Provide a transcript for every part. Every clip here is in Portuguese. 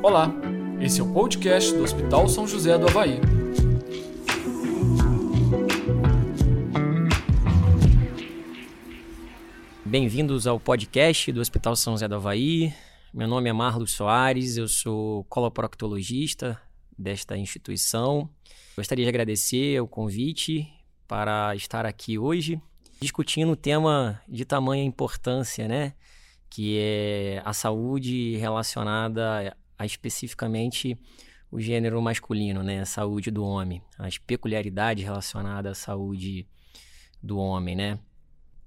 Olá, esse é o podcast do Hospital São José do Havaí. Bem-vindos ao podcast do Hospital São José do Havaí. Meu nome é Marlos Soares, eu sou coloproctologista desta instituição. Gostaria de agradecer o convite para estar aqui hoje discutindo um tema de tamanha importância, né? Que é a saúde relacionada a especificamente o gênero masculino, né? A saúde do homem, as peculiaridades relacionadas à saúde do homem, né?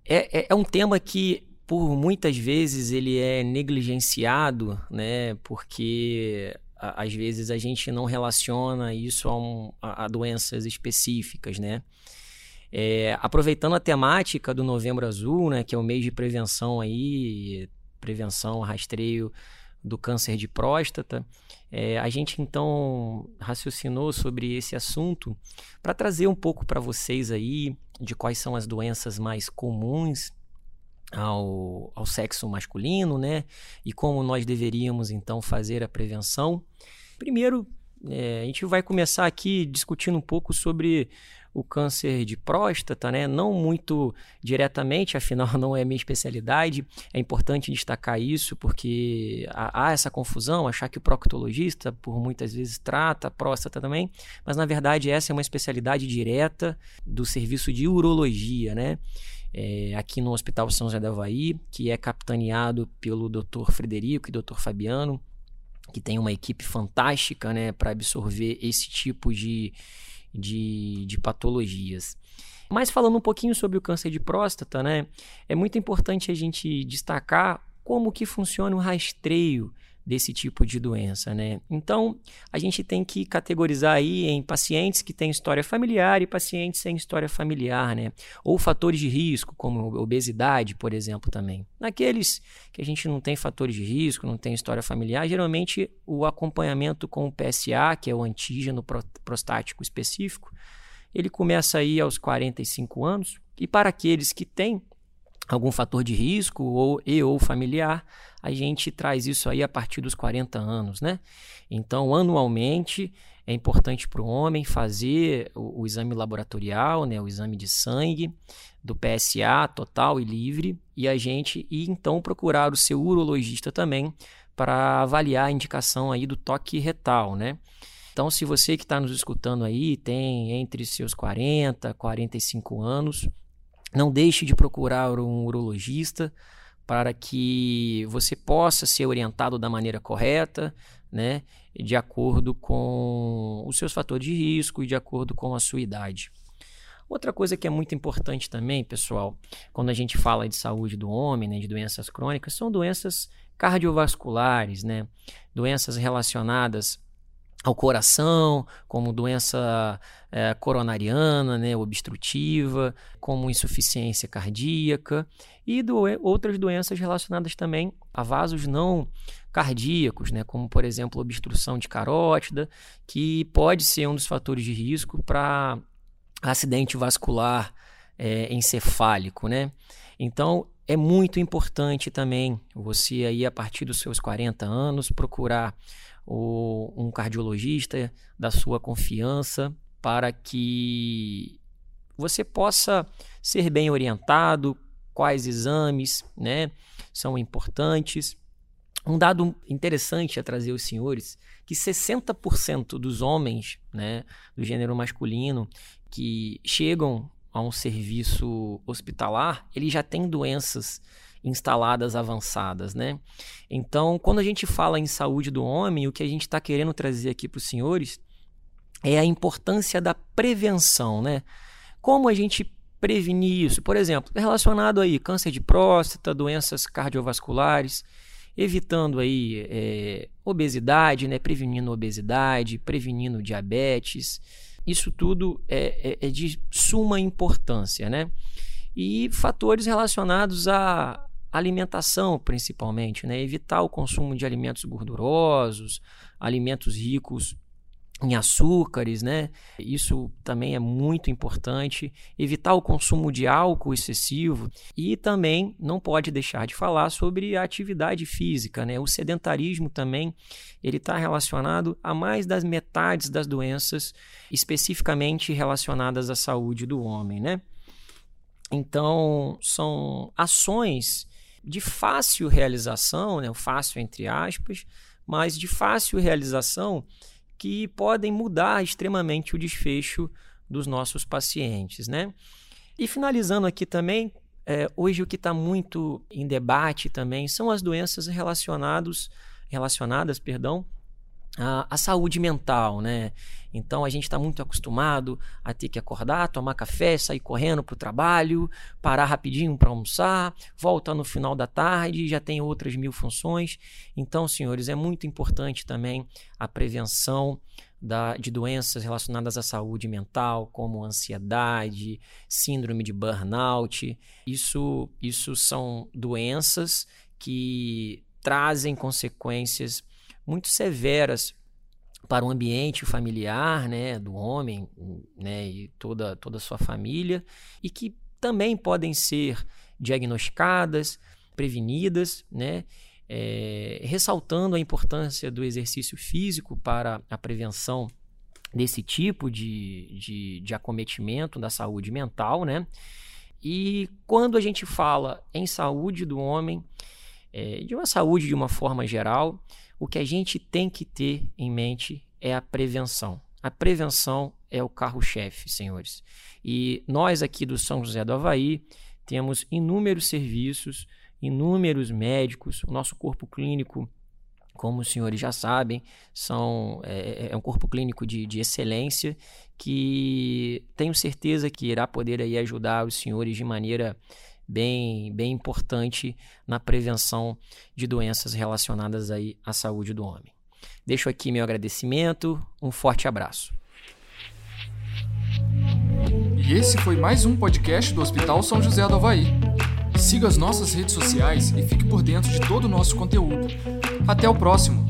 É, é, é um tema que por muitas vezes ele é negligenciado, né? Porque a, às vezes a gente não relaciona isso a, um, a, a doenças específicas, né? É, aproveitando a temática do Novembro Azul, né, que é o mês de prevenção aí, prevenção, rastreio do câncer de próstata, é, a gente então raciocinou sobre esse assunto para trazer um pouco para vocês aí de quais são as doenças mais comuns ao, ao sexo masculino, né? E como nós deveríamos então fazer a prevenção. Primeiro, é, a gente vai começar aqui discutindo um pouco sobre o câncer de próstata, né? Não muito diretamente, afinal não é minha especialidade. É importante destacar isso porque há, essa confusão, achar que o proctologista por muitas vezes trata a próstata também, mas na verdade essa é uma especialidade direta do serviço de urologia, né? É, aqui no Hospital São José da Havaí, que é capitaneado pelo Dr. Frederico e Dr. Fabiano, que tem uma equipe fantástica né, para absorver esse tipo de, de, de patologias. Mas falando um pouquinho sobre o câncer de próstata, né, é muito importante a gente destacar como que funciona o rastreio desse tipo de doença, né? Então, a gente tem que categorizar aí em pacientes que têm história familiar e pacientes sem história familiar, né? Ou fatores de risco, como obesidade, por exemplo, também. Naqueles que a gente não tem fatores de risco, não tem história familiar, geralmente o acompanhamento com o PSA, que é o antígeno prostático específico, ele começa aí aos 45 anos, e para aqueles que têm algum fator de risco ou e ou familiar, a gente traz isso aí a partir dos 40 anos, né? Então, anualmente é importante para o homem fazer o, o, exame laboratorial, né, o exame de sangue do PSA total e livre, e a gente e então procurar o seu urologista também para avaliar a indicação aí do toque retal, né? Então, se você que está nos escutando aí tem entre seus 40 45 anos, não deixe de procurar um urologista para que você possa ser orientado da maneira correta, né, de acordo com os seus fatores de risco e de acordo com a sua idade. Outra coisa que é muito importante também, pessoal, quando a gente fala de saúde do homem, né, de doenças crônicas, são doenças cardiovasculares, né, doenças relacionadas ao coração, como doença é, coronariana, né, obstrutiva, como insuficiência cardíaca e do, outras doenças relacionadas também a vasos não cardíacos, né, como por exemplo obstrução de carótida, que pode ser um dos fatores de risco para acidente vascular é, encefálico, né? Então é muito importante também você aí a partir dos seus 40 anos procurar ou um cardiologista da sua confiança para que você possa ser bem orientado, quais exames né, são importantes. Um dado interessante a trazer aos senhores, que 60% dos homens né, do gênero masculino que chegam a um serviço hospitalar, eles já têm doenças instaladas avançadas, né? Então, quando a gente fala em saúde do homem, o que a gente está querendo trazer aqui para os senhores é a importância da prevenção, né? Como a gente prevenir isso? Por exemplo, relacionado aí câncer de próstata, doenças cardiovasculares, evitando aí é, obesidade, né? Prevenindo obesidade, prevenindo diabetes. Isso tudo é, é, é de suma importância, né? E fatores relacionados a, alimentação principalmente, né? evitar o consumo de alimentos gordurosos, alimentos ricos em açúcares, né? Isso também é muito importante. Evitar o consumo de álcool excessivo e também não pode deixar de falar sobre a atividade física, né? O sedentarismo também ele está relacionado a mais das metades das doenças especificamente relacionadas à saúde do homem, né? Então são ações de fácil realização, né? Fácil entre aspas, mas de fácil realização que podem mudar extremamente o desfecho dos nossos pacientes, né? E finalizando aqui também, é, hoje o que está muito em debate também são as doenças relacionados, relacionadas, perdão, a, a, saúde mental, né? Então a gente está muito acostumado a ter que acordar, tomar café, sair correndo para o trabalho, parar rapidinho para almoçar, volta no final da tarde, já tem outras mil funções. Então, senhores, é muito importante também a prevenção da, de doenças relacionadas à saúde mental, como ansiedade, síndrome de burnout. Isso, isso são doenças que trazem consequências muito severas para o ambiente familiar, né, do homem, né, e toda toda a sua família, e que também podem ser diagnosticadas, prevenidas, né, é, ressaltando a importância do exercício físico para a prevenção desse tipo de, de, de acometimento da saúde mental, né? E quando a gente fala em saúde do homem, é, de uma saúde de uma forma geral, o que a gente tem que ter em mente é a prevenção. A prevenção é o carro-chefe, senhores. E nós aqui do São José do Havaí temos inúmeros serviços, inúmeros médicos, o nosso corpo clínico como os senhores já sabem, são, é, é, um corpo clínico de, de, excelência que tenho certeza que irá poder aí ajudar os senhores de maneira bem, bem importante na prevenção de doenças relacionadas aí à saúde do homem. Deixo aqui meu agradecimento, um forte abraço. E esse foi mais um podcast do Hospital São José do Havaí. Siga as nossas redes sociais e fique por dentro de todo o nosso conteúdo. Até o próximo!